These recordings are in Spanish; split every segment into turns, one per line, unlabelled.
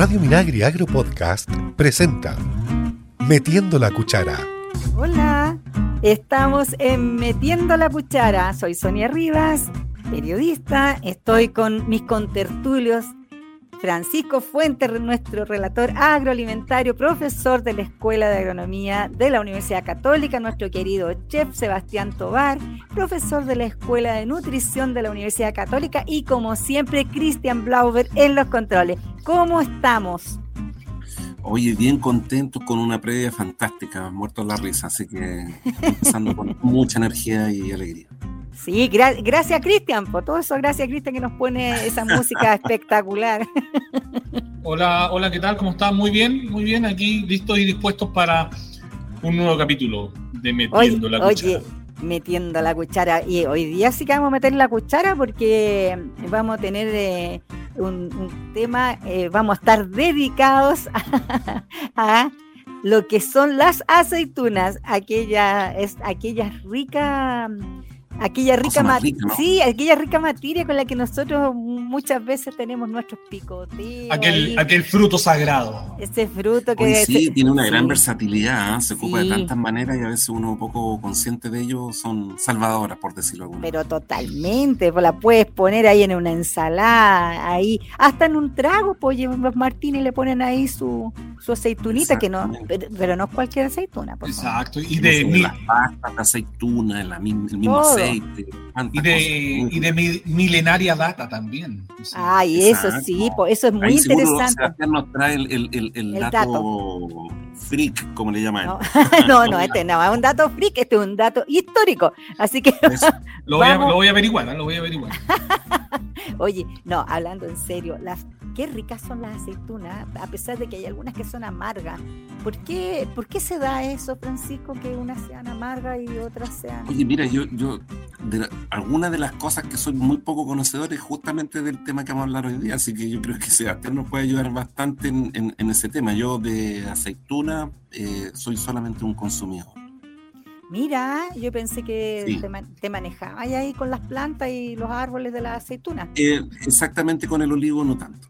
Radio Minagri Agro Podcast presenta Metiendo la Cuchara.
Hola, estamos en Metiendo la Cuchara. Soy Sonia Rivas, periodista. Estoy con mis contertulios Francisco Fuentes, nuestro relator agroalimentario, profesor de la Escuela de Agronomía de la Universidad Católica, nuestro querido chef Sebastián Tobar, profesor de la Escuela de Nutrición de la Universidad Católica y como siempre Cristian Blauber en los controles. ¿Cómo estamos?
Oye, bien contento con una previa fantástica, muerto la risa, así que empezando con mucha energía y alegría.
Sí, gracias Cristian, por todo eso, gracias Cristian que nos pone esa música espectacular.
Hola, hola, ¿qué tal? ¿Cómo están? Muy bien, muy bien, aquí listos y dispuestos para un nuevo capítulo de Metiendo la Cuchara. Oye,
metiendo la cuchara. Y hoy día sí que vamos a meter la cuchara porque vamos a tener eh, un, tema, eh, vamos a estar dedicados a, lo que son las aceitunas, aquella, es, aquellas ricas aquella rica, sí, aquella rica materia con la que nosotros muchas veces tenemos nuestros picoteos.
Aquel, aquel fruto sagrado.
Ese fruto que...
sí, tiene una gran versatilidad, ¿eh? se ocupa de tantas maneras y a veces uno poco consciente de ello son salvadoras, por decirlo alguna.
Pero totalmente, pues la puedes poner ahí en una ensalada, ahí, hasta en un trago, pues los Martínez le ponen ahí su, su aceitunita, que no, pero, no es cualquier aceituna. Por
Exacto, y de... Las pastas, la aceituna, el mismo aceite
y de, y de milenaria data también.
Ay, eso sí, eso es muy interesante.
nos trae el, dato, freak, como le llaman.
No, no, este no es un dato freak, este es un dato histórico. Así que.
lo, voy a, lo voy a averiguar, ¿eh? lo voy a averiguar.
Oye, no, hablando en serio, las qué ricas son las aceitunas, a pesar de que hay algunas que son amargas. ¿Por qué, ¿Por qué se da eso, Francisco, que unas sean amargas y otras sean...
Oye, mira, yo, yo de algunas de las cosas que soy muy poco conocedor es justamente del tema que vamos a hablar hoy día, así que yo creo que Sebastián nos puede ayudar bastante en, en, ese tema. Yo de aceituna eh, soy solamente un consumidor.
Mira, yo pensé que te, manejabas ahí con las plantas y los árboles de la aceituna.
Eh, exactamente con el olivo no tanto.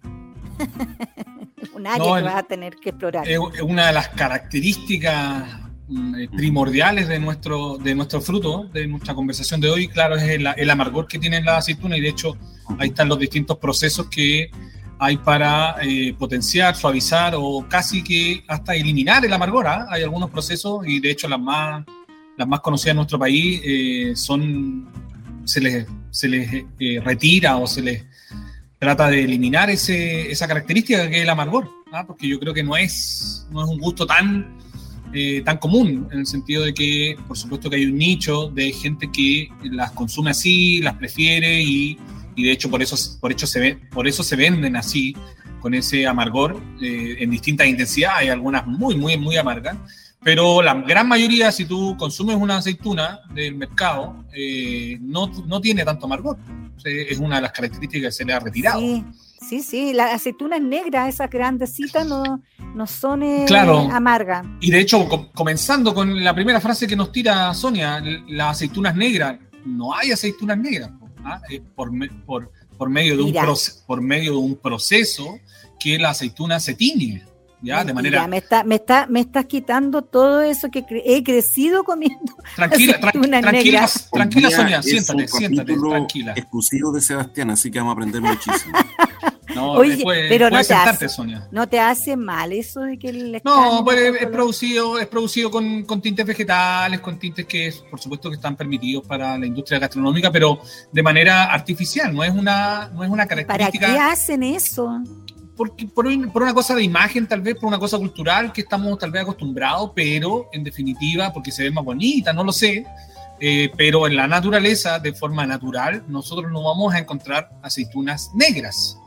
Un área que vas a tener que explorar.
Es una de las características eh, primordiales de nuestro, de nuestro fruto, de nuestra conversación de hoy, claro, es el, amargor que tiene la aceituna y de hecho ahí están los distintos procesos que hay para eh, potenciar, suavizar o casi que hasta eliminar el amargor. ¿ah? Hay algunos procesos y de hecho las más las más conocidas en nuestro país, eh, son, se les, se les eh, retira o se les trata de eliminar ese, esa característica que es el amargor, ¿ah? porque yo creo que no es, no es un gusto tan, eh, tan común, en el sentido de que, por supuesto que hay un nicho de gente que las consume así, las prefiere y, y de hecho por eso, por, hecho se ve, por eso se venden así, con ese amargor en distintas intensidades, hay algunas muy, muy, muy amargas, pero la gran mayoría, si tú consumes una aceituna del mercado, eh, no, no, tiene tanto amargor. Es una de las características que se le ha retirado.
Sí, sí, sí. Las aceitunas negras, esas grandecitas, no, no son eh, amargas.
Y de hecho, comenzando con la primera frase que nos tira Sonia, las aceitunas negras, no hay aceitunas negras. ¿ah? por, por, por, medio de un por medio de un proceso que la aceituna se tiñe. ¿ya? De manera...
me, está, me, está, me estás quitando todo eso que he crecido comiendo.
Tranquila, tranquila, tranquila, Sonia, siéntate, siéntate, tranquila.
Exclusivo de Sebastián, así que vamos a aprender muchísimo.
No, Oye, pero no te, hace,
Sonia. no te hace mal eso de que el
No, pues es, producido, es producido con, con, tintes vegetales, con tintes que por supuesto que están permitidos para la industria gastronómica, pero de manera artificial, no es una, no es una característica.
¿Para qué hacen eso?
por, una cosa de imagen, tal vez, por una cosa cultural que estamos tal vez acostumbrados, pero en definitiva, porque se ve más bonita, no lo sé, eh, pero en la naturaleza, de forma natural, nosotros no vamos a encontrar aceitunas negras.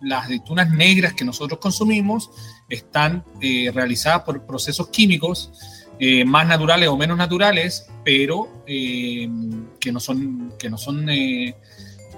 Las aceitunas negras que nosotros consumimos están eh, realizadas por procesos químicos eh, más naturales o menos naturales, pero que no son, que no son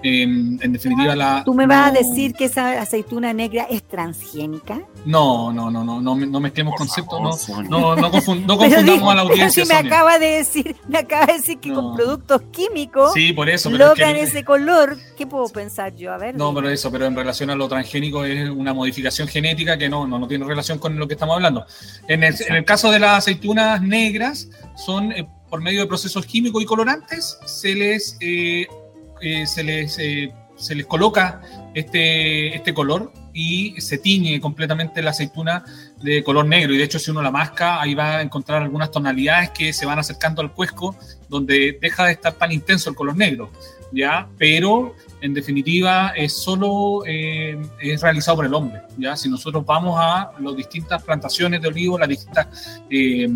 en definitiva, la.
¿Tú me vas a decir que esa aceituna negra es transgénica?
No, no, no, no, no, no mezclemos conceptos, no, no, no, confundamos a la audiencia.
Si me acaba de decir, me acaba de decir que con productos químicos
sí, por eso,
logran ese color. ¿Qué puedo pensar yo? A ver.
No, pero eso, pero en relación a lo transgénico es una modificación genética que no, no, no tiene relación con lo que estamos hablando. En el, en el caso de las aceitunas negras, son eh, por medio de procesos químicos y colorantes, se les eh, eh, se, les, eh, se les coloca este, este color y se tiñe completamente la aceituna de color negro. Y de hecho, si uno la masca, ahí va a encontrar algunas tonalidades que se van acercando al cuesco, donde deja de estar tan intenso el color negro. ¿ya? Pero en definitiva es solo eh, es realizado por el hombre. ¿ya? Si nosotros vamos a las distintas plantaciones de olivo, las distintas eh,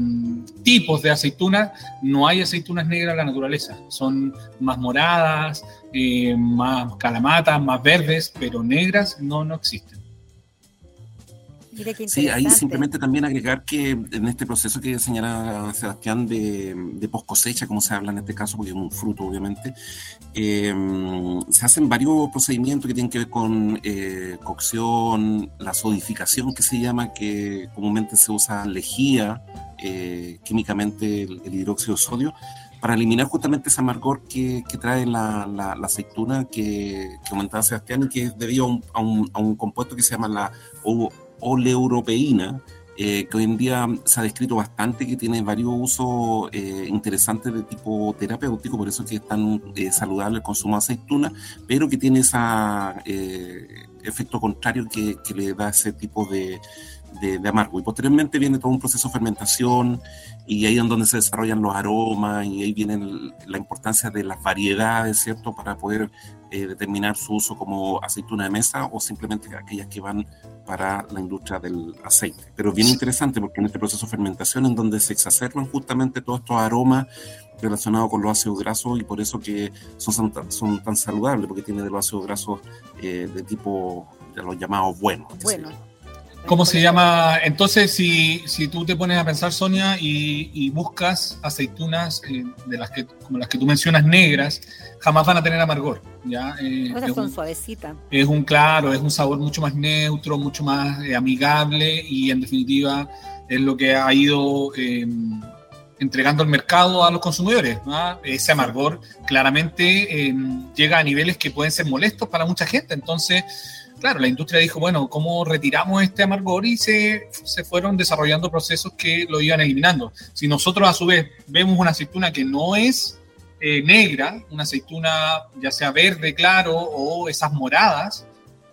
tipos de aceitunas, no hay aceitunas negras en la naturaleza. Son más moradas, eh, más calamatas, más verdes, pero negras no, no existen.
Sí, ahí simplemente también agregar que en este proceso que señala Sebastián de, de post cosecha, como se habla en este caso, porque es un fruto obviamente, em, se hacen varios procedimientos que tienen que ver con eh, cocción, la sodificación que se llama, que comúnmente se usa lejía, eh, químicamente el, hidróxido de sodio, para eliminar justamente ese amargor que, que trae la, la, aceituna que, que, comentaba Sebastián y que es debido a un, a un, a un compuesto que se llama la oleuropeína, eh, que hoy en día se ha descrito bastante, que tiene varios usos eh, interesantes de tipo terapéutico, por eso es que es tan eh, saludable el consumo de aceituna, pero que tiene ese efecto contrario que, le da ese tipo de, de, amargo. Y posteriormente viene todo un proceso de fermentación y ahí es donde se desarrollan los aromas y ahí viene la importancia de las variedades, ¿cierto? Para poder eh, determinar su uso como aceituna de mesa o simplemente aquellas que van para la industria del aceite. Pero es bien interesante porque en este proceso de fermentación en donde se exacerban justamente todos estos aromas relacionados con los ácidos grasos y por eso que son, son tan saludables porque tiene de los ácidos grasos eh, de tipo de los llamados buenos.
Bueno.
¿Cómo se llama? Entonces, si, si tú te pones a pensar, Sonia, y, buscas aceitunas eh, de las que, como las que tú mencionas, negras, jamás van a tener amargor. ¿ya?
Eh, son suavecitas.
Es un claro, es un sabor mucho más neutro, mucho más eh, amigable y en definitiva es lo que ha ido em, entregando el mercado a los consumidores. Ese amargor claramente em, llega a niveles que pueden ser molestos para mucha gente. Entonces, claro, la industria dijo, bueno, ¿cómo retiramos este amargor? Y se, se fueron desarrollando procesos que lo iban eliminando. Si nosotros a su vez vemos una aceituna que no es eh, negra, una aceituna ya sea verde claro o esas moradas,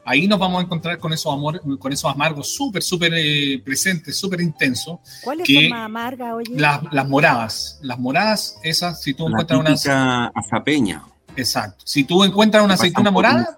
ahí nos vamos a encontrar con esos, amor, con esos amargos súper, súper eh, presentes, súper intensos.
¿Cuáles son más amargas, oye?
Las, las, moradas. Las moradas, esas, si tú encuentras
una... azapeña.
Exacto. Si tú encuentras una aceituna morada,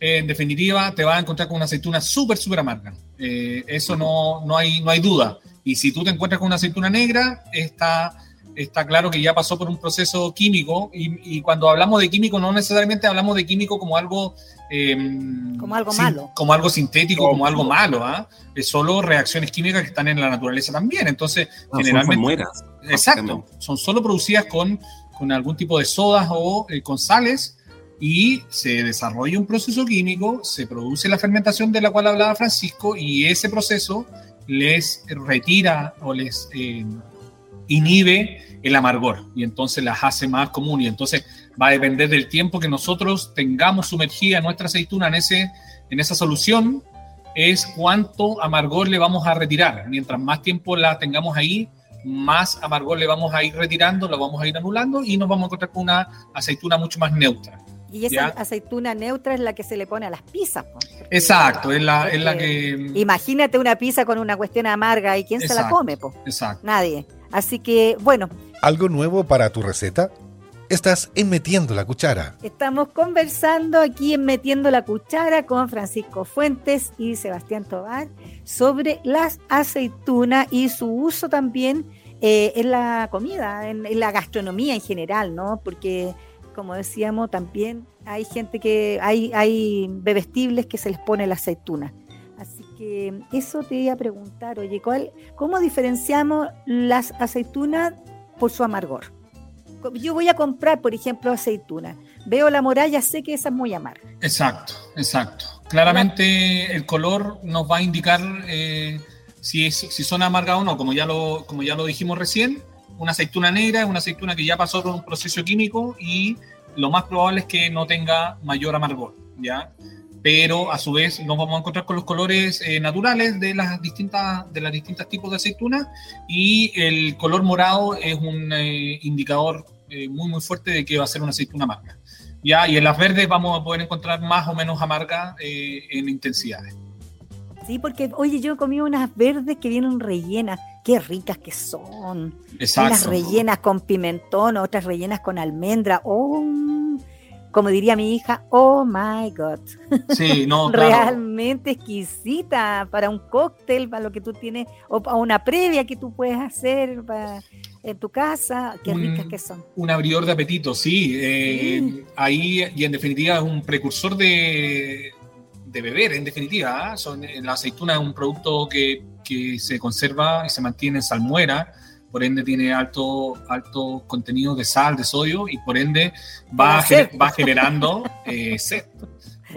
en definitiva, te vas a encontrar con una aceituna súper, súper amarga. Eh, eso no, no, hay, no hay duda. Y si tú te encuentras con una aceituna negra, está, está claro que ya pasó por un proceso químico. Y, cuando hablamos de químico, no necesariamente hablamos de químico como algo.
Em, como algo malo.
Como algo sintético, como algo malo. ¿ah? Es solo reacciones químicas que están en la naturaleza también. Entonces, generalmente.
Son
exacto. Son solo producidas con, con algún tipo de sodas o eh, con sales y se desarrolla un proceso químico, se produce la fermentación de la cual hablaba Francisco y ese proceso les retira o les eh, inhibe el amargor y entonces las hace más común y entonces va a depender del tiempo que nosotros tengamos sumergida nuestra aceituna en, ese, en esa solución es cuánto amargor le vamos a retirar. Mientras más tiempo la tengamos ahí, más amargor le vamos a ir retirando, la vamos a ir anulando y nos vamos a encontrar con una aceituna mucho más neutra.
Y esa aceituna neutra es la que se le pone a las pizzas.
Exacto, es la, es la que...
Imagínate una pizza con una cuestión amarga y quién se la come, po?
Exacto.
Nadie. Así que, bueno.
¿Algo nuevo para tu receta? Estás en Metiendo la Cuchara.
Estamos conversando aquí en Metiendo la Cuchara con Francisco Fuentes y Sebastián Tobar sobre las aceitunas y su uso también eh, en la comida, en, en, la gastronomía en general, ¿no? Porque como decíamos, también hay gente que, hay, hay bebestibles que se les pone la aceituna. Así que eso te iba a preguntar, oye, ¿cuál, ¿cómo diferenciamos las aceitunas por su amargor? Yo voy a comprar, por ejemplo, aceituna. veo la moralla, sé que esa es muy amarga.
Exacto, exacto. Claramente el color nos va a indicar eh, si, si son amargas o no, como ya, lo, como ya lo dijimos recién. Una aceituna negra es una aceituna que ya pasó por un proceso químico y lo más probable es que no tenga mayor amargor, ¿ya? Pero a su vez nos vamos a encontrar con los colores eh, naturales de las distintas de las distintas tipos de aceitunas y el color morado es un eh, indicador eh, muy muy fuerte de que va a ser una aceituna amarga. ¿ya? Y en las verdes vamos a poder encontrar más o menos amarga en intensidades.
Sí, porque, oye, yo comí unas verdes que vienen rellenas. Qué ricas que son.
Exacto.
Unas rellenas con pimentón, otras rellenas con almendra. Oh, como diría mi hija, oh my God.
Sí, no,
claro. Realmente exquisita para un cóctel, para lo que tú tienes, o para una previa que tú puedes hacer en tu casa. Qué ricas que son.
Un abridor de apetito, sí. Eh, ahí, y en definitiva, es un precursor de, de beber, en definitiva. ¿ah? Son, eh, la aceituna es un producto que, que, se conserva y se mantiene en salmuera, por ende tiene alto, alto contenido de sal, de sodio, y por ende va, va generando eh, sed.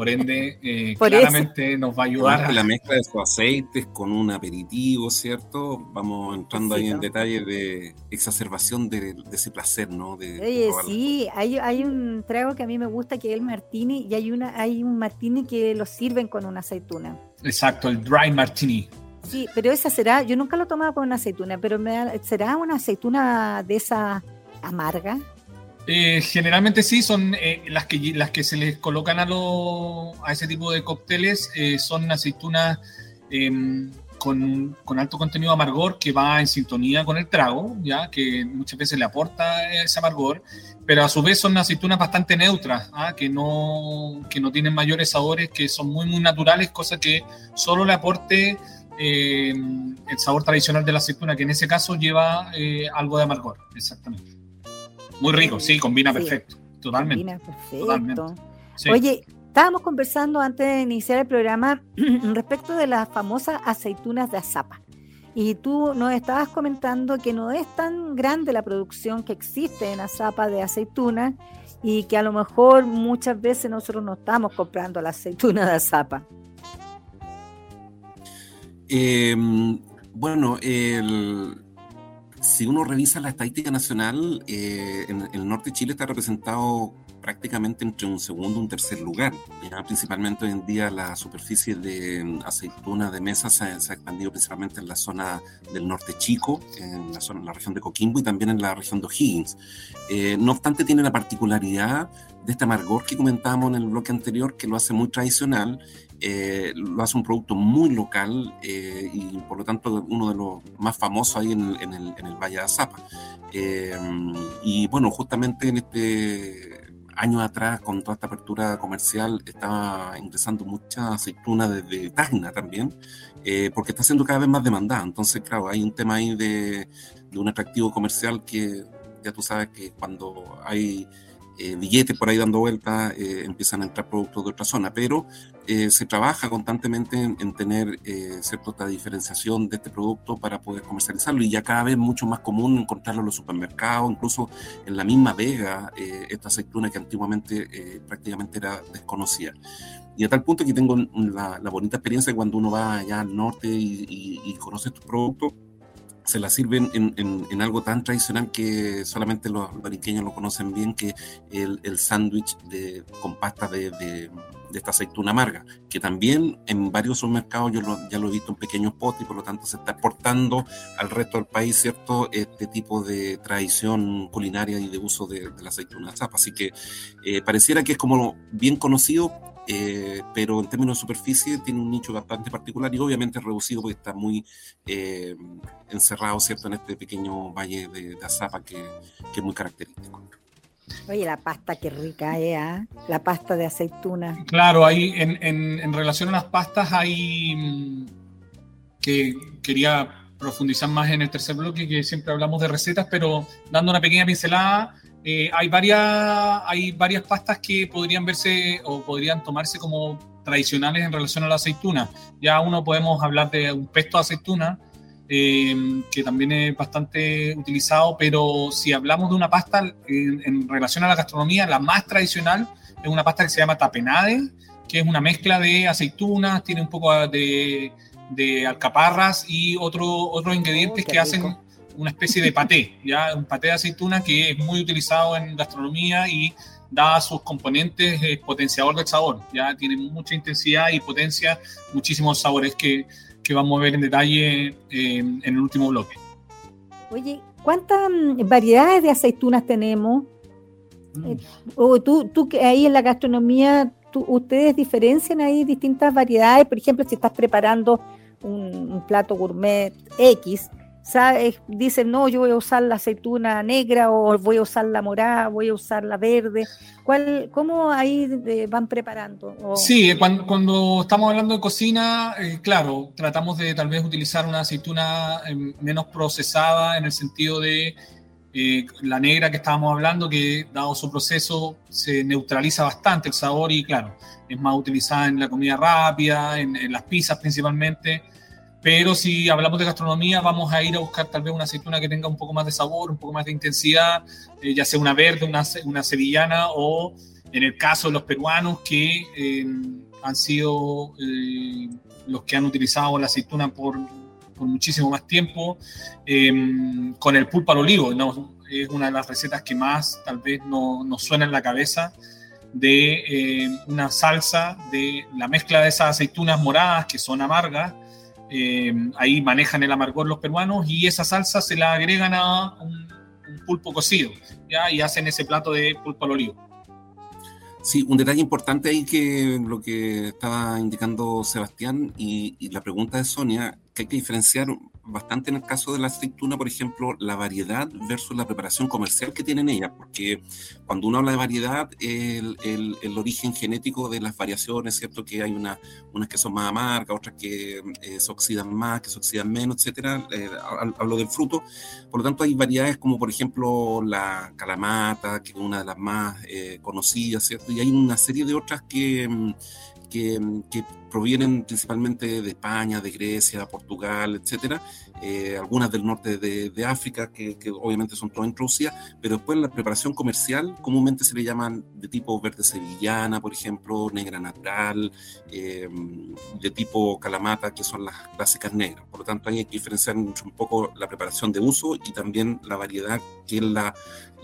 Por ende, eh, claramente nos va a ayudar.
La mezcla de sus aceites con un aperitivo, ¿cierto? Vamos entrando ahí en detalle de exacerbación de, ese placer, ¿no? De,
Oye, sí, hay, hay, un trago que a mí me gusta que es el martini y hay, una, hay un martini que lo sirven con una aceituna.
Exacto, el dry martini.
Sí, pero esa será, yo nunca lo tomaba con una aceituna, pero me, ¿será una aceituna de esa amarga?
Eh, generalmente sí, son eh, las, que, las que se les colocan a, lo, a ese tipo de cócteles, eh, son aceitunas em, con, con, alto contenido amargor que va en sintonía con el trago, ya que muchas veces le aporta ese amargor, pero a su vez son aceitunas bastante neutras, ¿ah? que, no, que no tienen mayores sabores, que son muy, muy naturales, cosa que solo le aporte em, el sabor tradicional de la aceituna, que en ese caso lleva algo de amargor, exactamente. Muy rico, sí, combina perfecto. Totalmente. Combina
perfecto. Oye, estábamos conversando antes de iniciar el programa respecto de las famosas aceitunas de azapa. Y tú nos estabas comentando que no es tan grande la producción que existe en azapa de aceitunas y que a lo mejor muchas veces nosotros no estamos comprando la aceituna de azapa.
Em, bueno, el, si uno revisa la estadística nacional, eh, en, el norte de Chile está representado prácticamente entre un segundo y un tercer lugar. Principalmente hoy en día la superficie de mm, aceituna de mesa se, ha expandido principalmente en la zona del norte chico, en la, zona, en la región de Coquimbo y también en la región de O'Higgins. Eh, no obstante, tiene la particularidad de este amargor que comentábamos en el bloque anterior, que lo hace muy tradicional eh, lo hace un producto muy local eh, y por lo tanto uno de los más famosos ahí en, el, en el, Valle de Azapa. Eh, y bueno, justamente en este año atrás, con toda esta apertura comercial, estaba ingresando mucha aceituna desde Tacna también, porque está siendo cada vez más demandada. Entonces, claro, hay un tema ahí de, de un atractivo comercial que ya tú sabes que cuando hay eh, billetes por ahí dando vueltas, eh, empiezan a entrar productos de otra zona, pero eh, se trabaja constantemente en, tener cierta diferenciación de este producto para poder comercializarlo y ya cada vez mucho más común encontrarlo en los supermercados, incluso en la misma Vega, esta aceituna que antiguamente prácticamente era desconocida. Y a tal punto que tengo la, bonita experiencia cuando uno va allá al norte y, y conoce estos productos, se la sirven en, en, algo tan tradicional que solamente los bariqueños lo conocen bien, que el, el sándwich con pasta de, de, esta aceituna amarga, que también en varios supermercados yo ya lo he visto en pequeños potes y por lo tanto se está exportando al resto del país, ¿cierto? Este tipo de tradición culinaria y de uso de, la aceituna zapa. Así que eh, pareciera que es como bien conocido, eh, pero en términos de superficie tiene un nicho bastante particular y obviamente reducido porque está muy eh, encerrado, ¿cierto?, en este pequeño valle de, Azapa que, que, es muy característico.
Oye, la pasta qué rica es, ¿eh? la pasta de aceituna.
Claro, ahí en, en, en relación a las pastas hay mm, que quería profundizar más en el tercer bloque, que siempre hablamos de recetas, pero dando una pequeña pincelada, eh, hay, varias, hay varias pastas que podrían verse o podrían tomarse como tradicionales en relación a la aceituna. Ya uno podemos hablar de un pesto de aceituna, eh, que también es bastante utilizado, pero si hablamos de una pasta en, relación a la gastronomía, la más tradicional es una pasta que se llama tapenade, que es una mezcla de aceitunas, tiene un poco de, alcaparras y otro, otros ingredientes oh, que hacen una especie de paté, ¿ya? un paté de aceituna que es muy utilizado en gastronomía y da sus componentes es potenciador del sabor, ya tiene mucha intensidad y potencia muchísimos sabores que, que vamos a ver en detalle eh, en el último bloque.
Oye, ¿cuántas mm, variedades de aceitunas tenemos? Mm. Eh, o tú, tú que ahí en la gastronomía, ¿ustedes diferencian ahí distintas variedades? Por ejemplo, si estás preparando un plato gourmet X, dicen, no, yo voy a usar la aceituna negra o voy a usar la morada, voy a usar la verde. ¿Cuál, ¿Cómo ahí van preparando?
Sí, cuando, estamos hablando de cocina, eh, claro, tratamos de tal vez utilizar una aceituna em, menos procesada en el sentido de eh, la negra que estábamos hablando, que dado su proceso se neutraliza bastante el sabor y claro, es más utilizada en la comida rápida, en las pizzas principalmente. Pero si hablamos de gastronomía, vamos a ir a buscar tal vez una aceituna que tenga un poco más de sabor, un poco más de intensidad, eh, ya sea una verde, una, una, sevillana o en el caso de los peruanos que eh, han sido eh, los que han utilizado la aceituna por, por muchísimo más tiempo, con el pulpo al olivo. ¿no? Es una de las recetas que más tal vez nos no suena en la cabeza de una salsa de la mezcla de esas aceitunas moradas que son amargas eh, ahí manejan el amargor los peruanos y esa salsa se la agregan a un, pulpo cocido y hacen ese plato de pulpo al olivo.
Sí, un detalle importante ahí que lo que estaba indicando Sebastián y, y la pregunta de Sonia, que hay que diferenciar bastante en el caso de la aceituna, por ejemplo, la variedad versus la preparación comercial que tienen ellas, porque cuando uno habla de variedad, el, el, origen genético de las variaciones, ¿cierto? Que hay una, unas que son más amargas, otras que eh, se oxidan más, que se oxidan menos, etcétera. Eh, hablo del fruto. Por lo tanto, hay variedades como, por ejemplo, la calamata, que es una de las más eh, conocidas, ¿cierto? Y hay una serie de otras que mm, que, provienen principalmente de España, de Grecia, Portugal, etcétera, eh, algunas del norte de, África, que, obviamente son todas introducidas, pero después la preparación comercial comúnmente se le llaman de tipo verde sevillana, por ejemplo, negra natural, em, de tipo calamata, que son las clásicas negras. Por lo tanto, hay que diferenciar un poco la preparación de uso y también la variedad, que es la,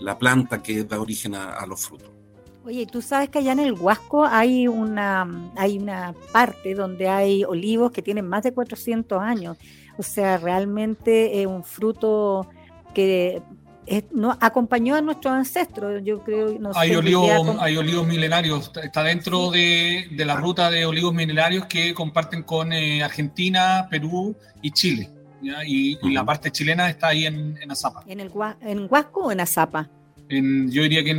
la planta que da origen a los frutos.
Oye, tú sabes que allá en el Huasco hay una, hay una parte donde hay olivos que tienen más de 400 años. O sea, realmente es un fruto que no, acompañó a nuestros ancestros. Yo creo.
No hay, olivos, hay olivos milenarios. Está dentro de, la ruta de olivos milenarios que comparten con eh, Argentina, Perú y Chile. Y, la parte chilena está ahí en, en Azapa.
¿En, el, ¿En Huasco o en Azapa?
Yo diría que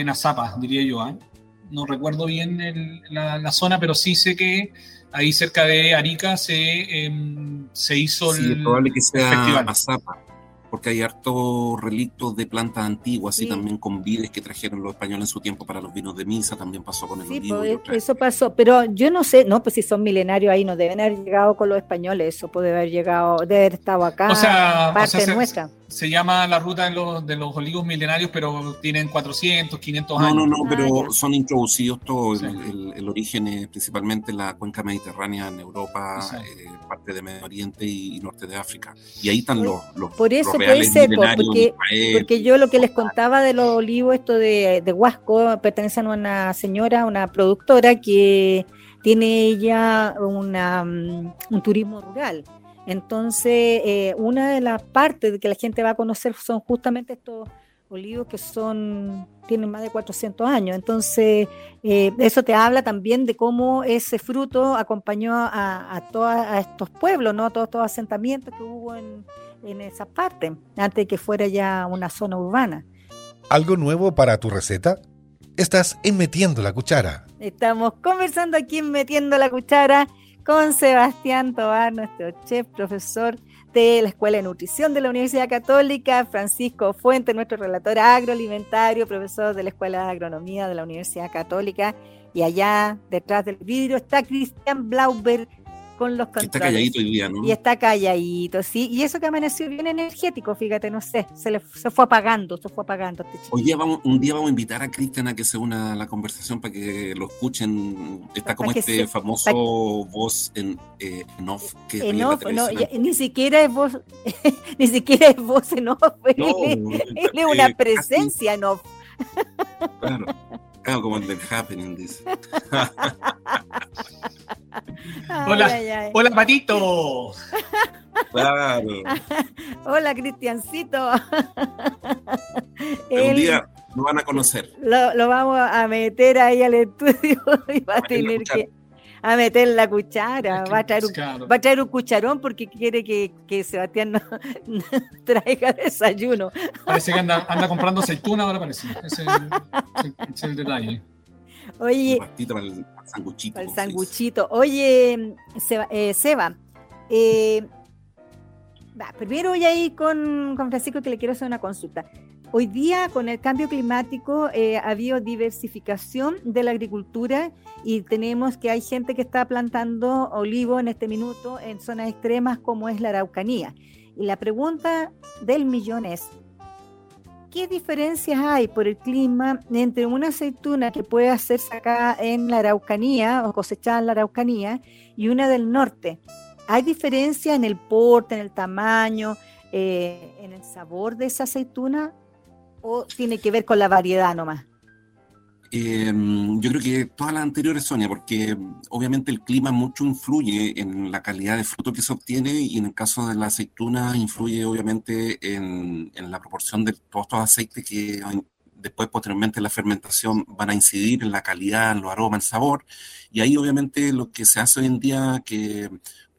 en, Azapa, diría yo. ¿ah? No recuerdo bien la, zona, pero sí sé que ahí cerca de Arica se, em, se hizo
sí, el. es probable que sea Azapa porque hay hartos relictos de plantas antiguas y también con vides que trajeron los españoles en su tiempo para los vinos de misa, también pasó con el sí,
olivo. Pues, eso pasó, pero yo no sé, no, pues si son milenarios ahí, no deben haber llegado con los españoles, eso puede haber llegado, debe haber estado acá,
o sea, parte nuestra. Se, llama la ruta de los, de los olivos milenarios, pero tienen 400, 500 años.
No, no, no, pero ah, son introducidos todos, el, origen es principalmente la cuenca mediterránea en Europa, eh, parte de Medio Oriente y, norte de África. Y ahí están los, los
Por eso puede ser, porque, porque yo lo que les contaba de los olivos, esto de, de Huasco, pertenecen a una señora, una productora que tiene ella una, mm, un turismo rural. Entonces, eh, una de las partes que la gente va a conocer son justamente estos olivos que son tienen más de 400 años. Entonces, eh, eso te habla también de cómo ese fruto acompañó a, a todos estos pueblos, ¿no? todos estos asentamientos que hubo en, en esa parte, antes de que fuera ya una zona urbana.
¿Algo nuevo para tu receta? Estás en Metiendo la Cuchara.
Estamos conversando aquí en Metiendo la Cuchara con Sebastián Tobar, nuestro chef, profesor de la Escuela de Nutrición de la Universidad Católica, Francisco Fuente, nuestro relator agroalimentario, profesor de la Escuela de Agronomía de la Universidad Católica, y allá detrás del vidrio está Cristian Blauber con los controles.
Está calladito hoy día, ¿no?
Y está calladito, sí. Y eso que amaneció bien energético, fíjate, no sé, se, le, se fue apagando, se fue apagando este
Hoy día vamos, un día vamos a invitar a Cristian a que se una a la conversación para que lo escuchen. Está como este famoso voz en, eh, off. Que
en off, no, ni siquiera es voz, ni siquiera es voz en off, no, es una presencia en off.
Claro. Claro, como el del Happening, dice.
hola, hola, Patito.
Claro.
Hola, Cristiancito.
Un día lo van a conocer.
Lo, lo, vamos a meter ahí al estudio y va a tener que a meter la cuchara, va, a traer un, va a traer un cucharón porque quiere que, que Sebastián no, traiga desayuno.
Parece que anda, anda comprando aceituna ahora parece. Ese es el, detalle.
Oye,
para el sanguchito.
el sanguchito. Oye, Seba, eh, Seba eh, primero voy a ir con, con Francisco que le quiero hacer una consulta. Hoy día, con el cambio climático, eh, ha habido diversificación de la agricultura y tenemos que hay gente que está plantando olivo en este minuto en zonas extremas como es la Araucanía. Y la pregunta del millón es, ¿qué diferencias hay por el clima entre una aceituna que puede hacerse acá en la Araucanía o cosechada en la Araucanía y una del norte? ¿Hay diferencia en el porte, en el tamaño, eh, en el sabor de esa aceituna? ¿O tiene que ver con la variedad nomás?
Em, yo creo que todas las anteriores, Sonia, porque obviamente el clima mucho influye en la calidad de fruto que se obtiene y en el caso de la aceituna influye obviamente en, la proporción de todos estos aceites que después posteriormente la fermentación van a incidir en la calidad, en los aromas, el sabor. Y ahí obviamente lo que se hace hoy en día que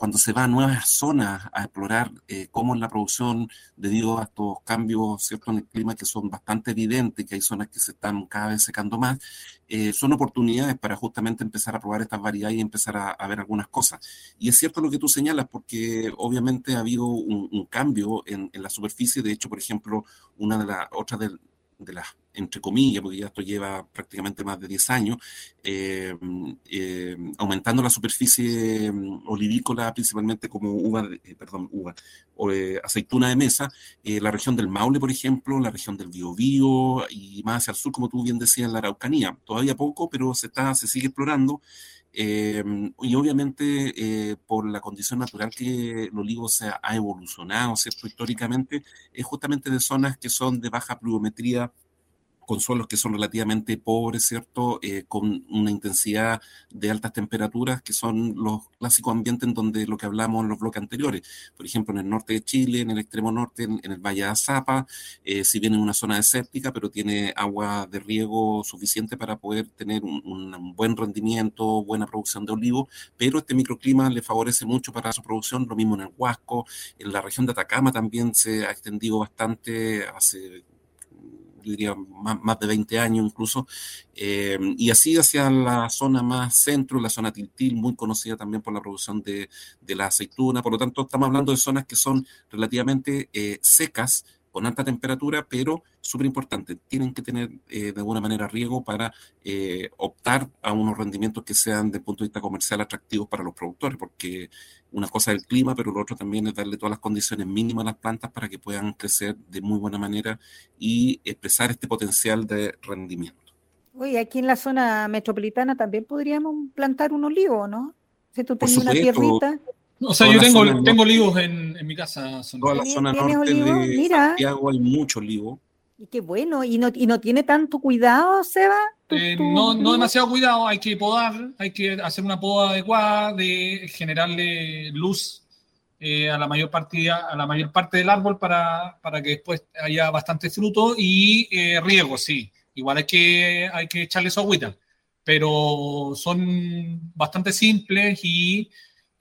cuando se va a nuevas zonas a explorar eh, cómo es la producción debido a estos cambios ¿cierto? en el clima que son bastante evidentes, que hay zonas que se están cada vez secando más, eh, son oportunidades para justamente empezar a probar estas variedades y empezar a, ver algunas cosas. Y es cierto lo que tú señalas, porque obviamente ha habido un, cambio en, en, la superficie. De hecho, por ejemplo, una de las otras de, de las entre comillas, porque ya esto lleva prácticamente más de 10 años, eh, eh, aumentando la superficie mm, olivícola, principalmente como uva, eh, perdón, uva, o, aceituna de mesa, la región del Maule, por ejemplo, la región del Biobío y más hacia el sur, como tú bien decías, la Araucanía. Todavía poco, pero se, está, se sigue explorando. y obviamente por la condición natural que el olivo se ha evolucionado, ¿cierto? Históricamente, es justamente de zonas que son de baja pluviometría con suelos que son relativamente pobres, ¿cierto? Eh, con una intensidad de altas temperaturas, que son los clásicos ambientes en donde lo que hablamos en los bloques anteriores. Por ejemplo, en el norte de Chile, en el extremo norte, en, el Valle de Azapa, eh, si bien en una zona desértica, pero tiene agua de riego suficiente para poder tener un, un, buen rendimiento, buena producción de olivo, pero este microclima le favorece mucho para su producción, lo mismo en el Huasco, en la región de Atacama también se ha extendido bastante hace diría más, de 20 años incluso, eh, y así hacia la zona más centro, la zona Tiltil, muy conocida también por la producción de, la aceituna, por lo tanto estamos hablando de zonas que son relativamente eh, secas, con alta temperatura, pero súper importante, tienen que tener eh, de alguna manera riego para eh, optar a unos rendimientos que sean desde el punto de vista comercial atractivos para los productores, porque una cosa es el clima, pero lo otro también es darle todas las condiciones mínimas a las plantas para que puedan crecer de muy buena manera y expresar este potencial de rendimiento.
Uy, aquí en la zona metropolitana también podríamos plantar un olivo, ¿no? Si tú tienes una tierrita.
O sea, yo tengo, tengo olivos en, en, mi casa.
Toda la zona norte de Mira. Santiago hay mucho olivo.
Y qué bueno, ¿y no, y no tiene tanto cuidado, Seba?
Eh, no, no demasiado cuidado, hay que podar, hay que hacer una poda adecuada, de generarle luz eh, a, la mayor parte, a la mayor parte del árbol para, para que después haya bastante fruto y eh, riego, sí. Igual hay que, hay que echarle su agüita, pero son bastante simples y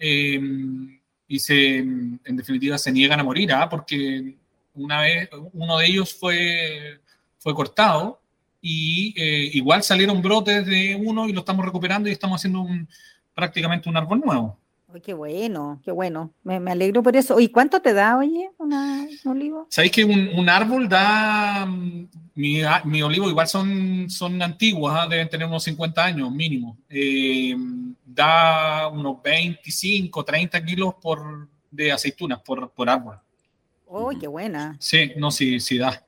Em, y se, en definitiva se niegan a morir, ¿ah? porque una vez uno de ellos fue, fue cortado y eh, igual salieron brotes de uno y lo estamos recuperando y estamos haciendo un, prácticamente un árbol nuevo.
Uy, qué bueno, qué bueno. Me, me, alegro por eso. ¿Y cuánto te da, oye, una, un olivo?
Sabéis que un, un, árbol da. Mi, mi, olivo igual son, son antiguos, ¿ah? deben tener unos 50 años mínimo. Eh, da unos 25, 30 kilos por, de aceitunas por, por árbol.
¡Oh, qué buena!
Sí, no, sí, sí da.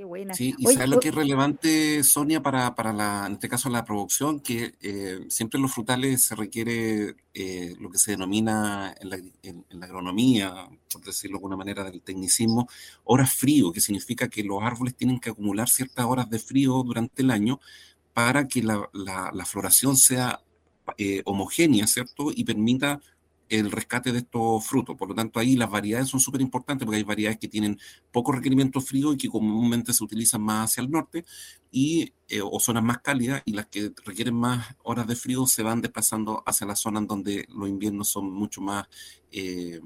Qué buena.
Sí, y sabes lo que es relevante, Sonia, para, para la, en este caso la producción, que eh, siempre en los frutales se requiere eh, lo que se denomina en la, en, la, agronomía, por decirlo de alguna manera, del tecnicismo, horas frío, que significa que los árboles tienen que acumular ciertas horas de frío durante el año para que la, la, la floración sea eh, homogénea, ¿cierto? Y permita el rescate de estos frutos. Por lo tanto, ahí las variedades son súper importantes porque hay variedades que tienen poco requerimiento frío y que comúnmente se utilizan más hacia el norte y, eh, o zonas más cálidas y las que requieren más horas de frío se van desplazando hacia las zonas donde los inviernos son mucho más, eh,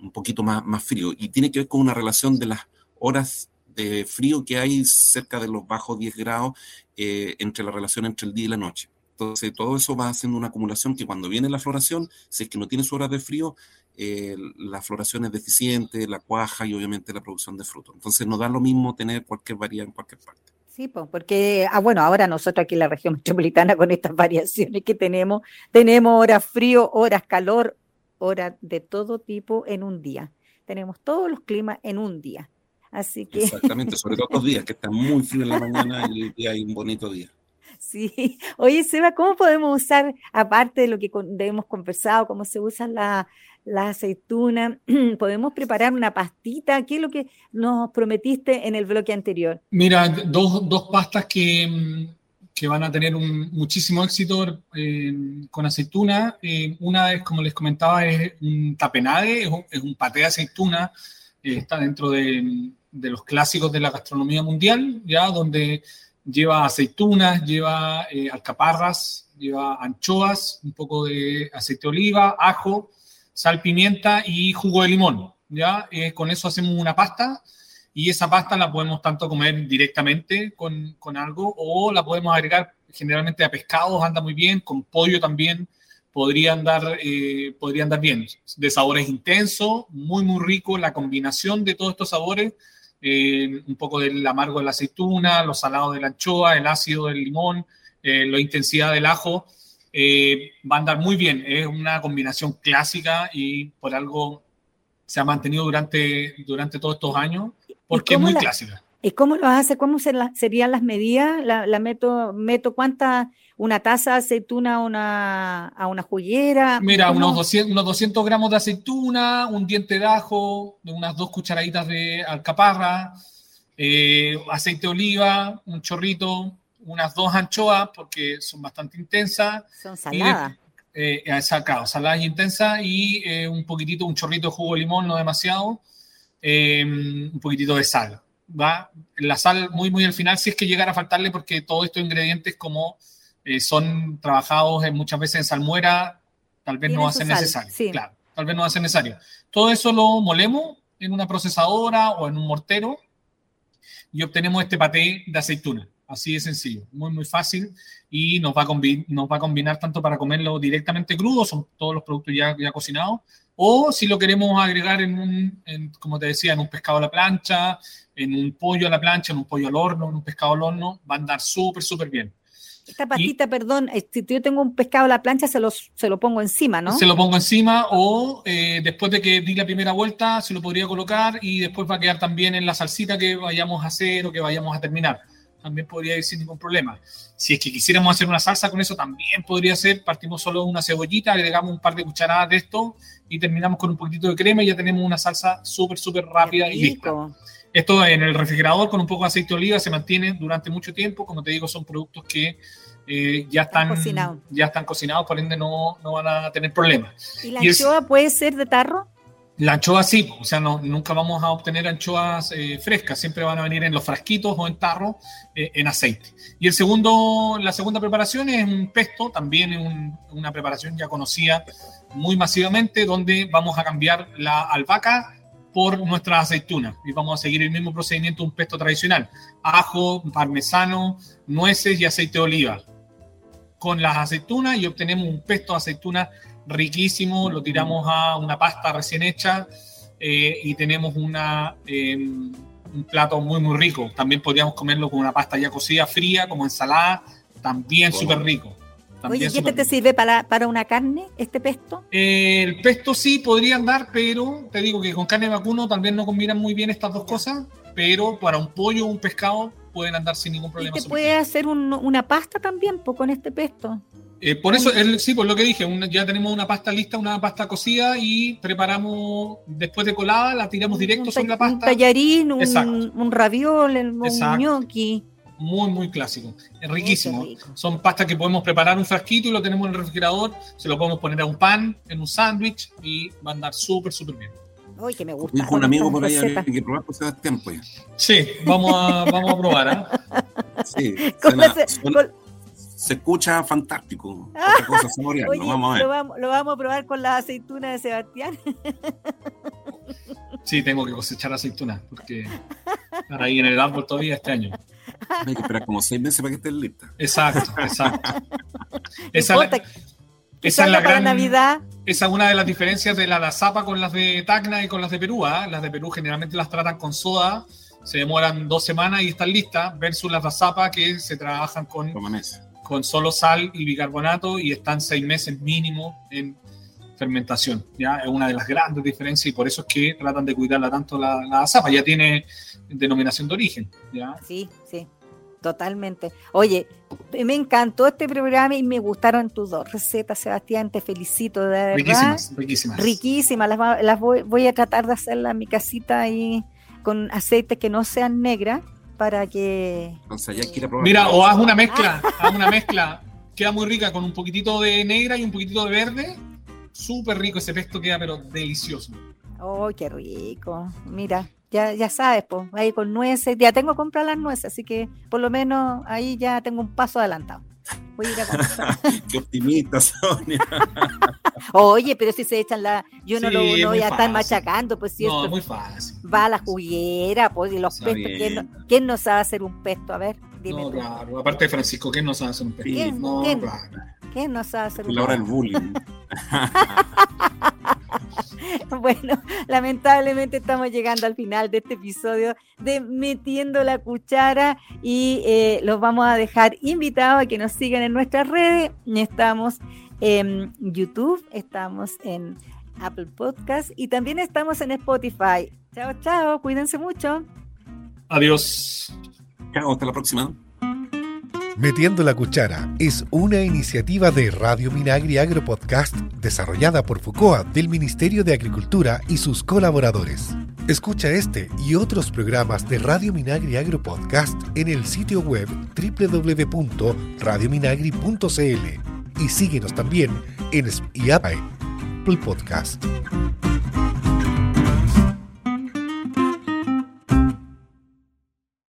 un poquito más, más frío. Y tiene que ver con una relación de las horas de frío que hay cerca de los bajos 10 grados eh, entre la relación entre el día y la noche. Entonces, todo eso va haciendo una acumulación que cuando viene la floración, si es que no tiene su hora de frío, eh, la floración es deficiente, la cuaja y obviamente la producción de frutos. Entonces, no da lo mismo tener cualquier variedad en cualquier parte.
Sí, porque, ah, bueno, ahora nosotros aquí en la región metropolitana con estas variaciones que tenemos, tenemos horas frío, horas calor, horas de todo tipo en un día. Tenemos todos los climas en un día. Así que...
Exactamente, sobre todo los días que están muy frío en la mañana y hay un bonito día.
Sí. Oye, Seba, ¿cómo podemos usar, aparte de lo que hemos conversado, cómo se usa la, la aceituna, podemos preparar una pastita? ¿Qué es lo que nos prometiste en el bloque anterior?
Mira, dos, dos pastas que, que, van a tener un, muchísimo éxito eh, con aceituna. Eh, una es, como les comentaba, es un tapenade, es un, es un paté de aceituna, eh, está dentro de, de los clásicos de la gastronomía mundial, ya donde lleva aceitunas, lleva eh, alcaparras, lleva anchoas, un poco de aceite de oliva, ajo, sal, pimienta y jugo de limón. ¿ya? Eh, con eso hacemos una pasta y esa pasta la podemos tanto comer directamente con, con algo o la podemos agregar generalmente a pescados, anda muy bien, con pollo también podrían dar, eh, podrían dar bien. De sabores intensos, muy, muy rico, la combinación de todos estos sabores eh, un poco del amargo de la aceituna, los salados de la anchoa, el ácido del limón, eh, la intensidad del ajo, eh, va a andar muy bien. Es una combinación clásica y por algo se ha mantenido durante, durante todos estos años, porque es muy clásica.
¿Y cómo lo hace? ¿Cómo serían las medidas? ¿La, meto, meto cuánta, una taza de aceituna a una, a una juguera?
Mira, unos 200, unos 200 gramos de aceituna, un diente de ajo, unas dos cucharaditas de alcaparra, eh, aceite de oliva, un chorrito, unas dos anchoas, porque son bastante intensas.
Son saladas.
Eh, eh saladas y intensas, y eh, un poquitito, un chorrito de jugo de limón, no demasiado, un poquitito de sal va la sal muy, muy al final, si es que llegara a faltarle, porque todos estos ingredientes, como eh, son trabajados en, muchas veces en salmuera, tal vez no hacen necesario. Claro, tal vez no hace necesario. Todo eso lo molemos en una procesadora o en un mortero y obtenemos este paté de aceituna. Así de sencillo, muy, muy fácil y nos va, a nos va a combinar tanto para comerlo directamente crudo, son todos los productos ya, ya cocinados, o si lo queremos agregar en un, como te decía, en un pescado a la plancha, en un pollo a la plancha, en un pollo al horno, en un pescado al horno, va a andar súper, súper bien.
Esta pastita, perdón, eh, si yo tengo un pescado a la plancha, se lo, se lo pongo encima, ¿no?
Se lo pongo encima o eh, después de que di la primera vuelta, se lo podría colocar y después va a quedar también en la salsita que vayamos a hacer o que vayamos a terminar. También podría ir sin ningún problema. Si es que quisiéramos hacer una salsa con eso, también podría ser. Partimos solo una cebollita, agregamos un par de cucharadas de esto y terminamos con un poquitito de crema y ya tenemos una salsa súper, súper rápida y lista. Esto en el refrigerador con un poco de aceite de oliva se mantiene durante mucho tiempo. Como te digo, son productos que eh, ya están, ya están cocinados, por ende no, no van a tener problemas.
¿Y la anchoa puede ser de tarro?
La anchoa sí, o sea, no, nunca vamos a obtener anchoas eh, frescas, siempre van a venir en los frasquitos o en tarro eh, en aceite. Y el segundo, la segunda preparación es un pesto, también es una preparación ya conocida muy masivamente, donde vamos a cambiar la albahaca por nuestras aceitunas y vamos a seguir el mismo procedimiento un pesto tradicional. Ajo, parmesano, nueces y aceite de oliva. Con las aceitunas y obtenemos un pesto de aceituna riquísimo, lo tiramos a una pasta recién hecha eh, y tenemos una, em, un plato muy muy rico. También podríamos comerlo con una pasta ya cocida fría como ensalada, también súper rico.
Oye, ¿y este te sirve para, para, una carne, este pesto?
Eh, el pesto sí podría andar, pero te digo que con carne de vacuno también no combinan muy bien estas dos cosas, pero para un pollo o un pescado pueden andar sin ningún problema.
¿Y te puede hacer una pasta también con este pesto?
Eh, por eso, sí, por lo que dije, ya tenemos una pasta lista, una pasta cocida y preparamos, después de colada, la tiramos directo sobre la pasta. Un
tallarín, un, un raviol, un gnocchi.
Muy, muy clásico. Es riquísimo. Son pastas que podemos preparar un frasquito y lo tenemos en el refrigerador. Se lo podemos poner a un pan, en un sándwich y va a andar súper, súper bien.
Uy, que me gusta.
un amigo por ahí que probar por Sebastián,
pues. Sí, vamos a, vamos a probar. ¿eh?
Sí, se escucha fantástico.
Oye, vamos a ver. Lo vamos, lo vamos, a probar con la aceituna de Sebastián.
Sí, tengo que cosechar aceitunas porque están ahí en el árbol todavía este año.
Hay que esperar como seis meses para que estén listas.
Exacto, exacto. Esa, esa es la gran Navidad. Esa es una de las diferencias de la, la zapa con las de Tacna y con las de Perú. ¿ah? Las de Perú generalmente las tratan con soda, se demoran dos semanas y están listas, versus las de zapa que se trabajan con, con solo sal y bicarbonato y están seis meses mínimo en fermentación. ¿ya? Es una de las grandes diferencias y por eso es que tratan de cuidarla tanto la, la zapa. Ya tiene denominación de origen. ¿ya?
Sí, sí, totalmente. Oye, me encantó este programa y me gustaron tus dos recetas, Sebastián. Te felicito, de verdad.
Riquísimas, riquísimas.
Riquísimas. Las, voy, voy, a tratar de hacerlas en mi casita ahí con aceites que no sean negras para que.
Mira, o haz una mezcla, haz una mezcla. Queda muy rica con un poquitito de negra y un poquitito de verde. Súper rico ese pesto queda, pero delicioso.
¡Oh, qué rico! Mira, ya, ya sabes, pues, ahí con nueces. Ya tengo que comprar las nueces, así que por lo menos ahí ya tengo un paso adelantado. Voy a ir a
Qué optimista, Sonia.
Oye, pero si se echan la. Yo no lo voy a estar machacando, pues si
no, muy fácil.
Va a la juguera, pues, y los pestos. ¿quién, ¿quién, no sabe hacer un pesto? A ver, dime.
No, claro. Aparte de Francisco, ¿quién no sabe hacer un pesto? ¿Quién,
no, ¿quién, claro. ¿quién no sabe hacer un
pesto? La hora del bullying.
bueno, lamentablemente estamos llegando al final de este episodio de Metiendo la Cuchara y eh, los vamos a dejar invitados a que nos sigan en nuestras redes. Estamos en YouTube, estamos en Apple Podcast y también estamos en Spotify. Chao, chao, cuídense mucho.
Adiós.
Chao, hasta la próxima.
Metiendo la Cuchara es una iniciativa de Radio Minagri Agro Podcast desarrollada por FUCOA del Ministerio de Agricultura y sus colaboradores. Escucha este y otros programas de Radio Minagri Agro Podcast en el sitio web www.radiominagri.cl y síguenos también en Spotify, Podcast.